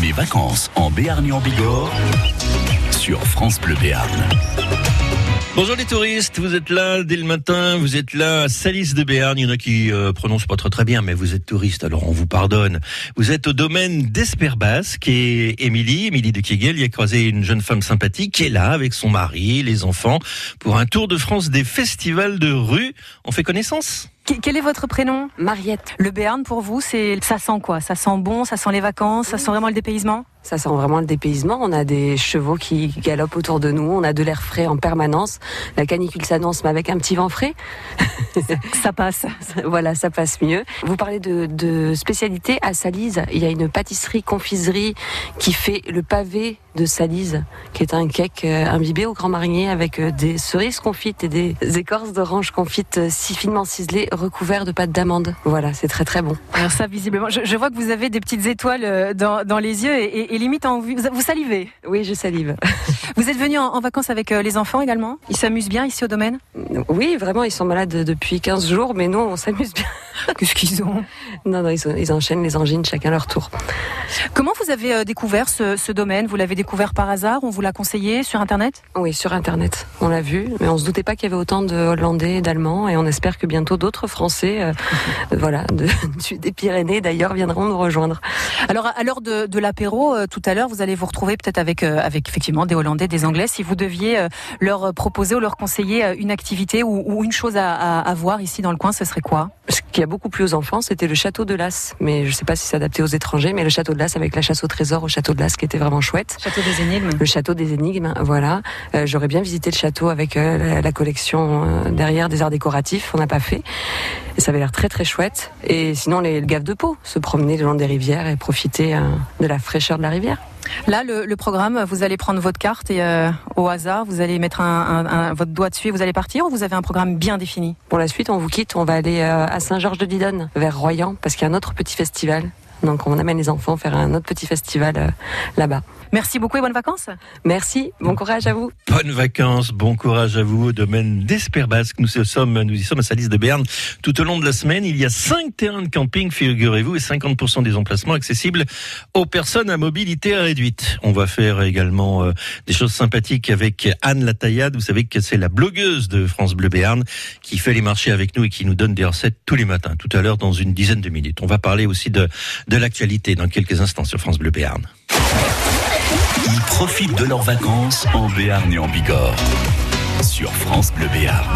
Mes vacances en Béarn en Bigorre sur France Bleu Béarn. Bonjour les touristes, vous êtes là dès le matin, vous êtes là à Salis de Béarn, il y en a qui euh, prononcent pas très très bien, mais vous êtes touristes, alors on vous pardonne. Vous êêtes au domaine d'Esperbasque et Émilie, Émilie de Kegel, y a croisé une jeune femme sympathique qui est là avec son mari, les enfants, pour un tour de France des festivals de rue. On fait connaissance? Quel est votre prénom Mariette. Le Béarn pour vous, c'est ça sent quoi? Ça sent bon, ça sent les vacances, ça sent vraiment le dépaysement? Ça sent vraiment le dépaysement. On a des chevaux qui galopent autour de nous. On a de l'air frais en permanence. La canicule s'annonce, mais avec un petit vent frais. ça passe. voilà, ça passe mieux. Vous parlez de, de spécialité à Salise. Il y a une pâtisserie, confiserie qui fait le pavé de Salise, qui est un cake euh, imbibé au grand marinier avec euh, des cerises confites et des écorces d'orange confites euh, si finement ciselées, recouvertes de pâte d'amande. Voilà, c'est très très bon. Alors ça, visiblement, je, vois que vous avez des petites étoiles dans, dans les yeux et, et, limite en, vous, vous salivez. Oui, je salive. Vous êtes venu en, vacances avec les enfants également? Ils s'amusent bien ici au domaine? Oui, vraiment, ils sont malades depuis 15 jours, mais nous, on s'amuse bien. Qu'est-ce qu'ils ont Non, non, ils, enchaînent les angines chacun leur tour. Comment vous avez découvert ce, ce domaine? Vous l'avez découvert par hasard? On vous l'a conseillé sur Internet? Oui, sur Internet. On l'a vu, mais on se doutait pas qu'il y avait autant de Hollandais et d'Allemands, et on espère que bientôt d'autres Français, euh, voilà, des Pyrénées d'ailleurs, viendront nous rejoindre. Alors, à l'heure de, l'apéro, euh, tout à l'heure, vous allez vous retrouver peut-être avec, euh, avec effectivement des Hollandais, des Anglais. Si vous deviez leur proposer ou leur conseiller une activité ou, une chose à, voir ici dans le coin, ce serait quoi? Ce qui a beaucoup plu aux enfants, c'était le château de Las. Mais je ne sais pas si c'est adapté aux étrangers, mais le château de Las avec la chasse au trésor au château de Las qui était vraiment chouette. Château des énigmes. Le château des énigmes, voilà. J'aurais bien visité le château avec la, collection derrière des arts décoratifs. On n'a pas fait. Et ça avait l'air très très chouette. Et sinon, les gaves de peau, se promener le long des rivières et profiter de la fraîcheur de la rivière. Là, le, programme, vous allez prendre votre carte et euh, au hasard, vous allez mettre un, votre doigt dessus et vous allez partir ou vous avez un programme bien défini? Pour la suite, on vous quitte, on va aller euh, à Saint-Georges-de-Didonne, vers Royan, parce qu'il y a un autre petit festival. Donc on amène les enfants faire un autre petit festival euh, là-bas. Merci beaucoup et bonnes vacances. Merci, bon courage à vous. Bonnes vacances, bon courage à vous au domaine d'Esperbasque. Nous sommes, nous y sommes à Salis de Berne. Tout au long de la semaine, il y a cinq terrains de camping, figurez-vous, et 50% des emplacements accessibles aux personnes à mobilité réduite. On va faire également euh, des choses sympathiques avec Anne Lataillade. Vous savez que c'est la blogueuse de France Bleu Béarn qui fait les marchés avec nous et qui nous donne des recettes tous les matins, tout à l'heure dans une dizaine de minutes. On va parler aussi de, de l'actualité dans quelques instants sur France Bleu Béarn. Ils profitent de leurs vacances en Béarn et en Bigorre. Sur France Bleu Béarn.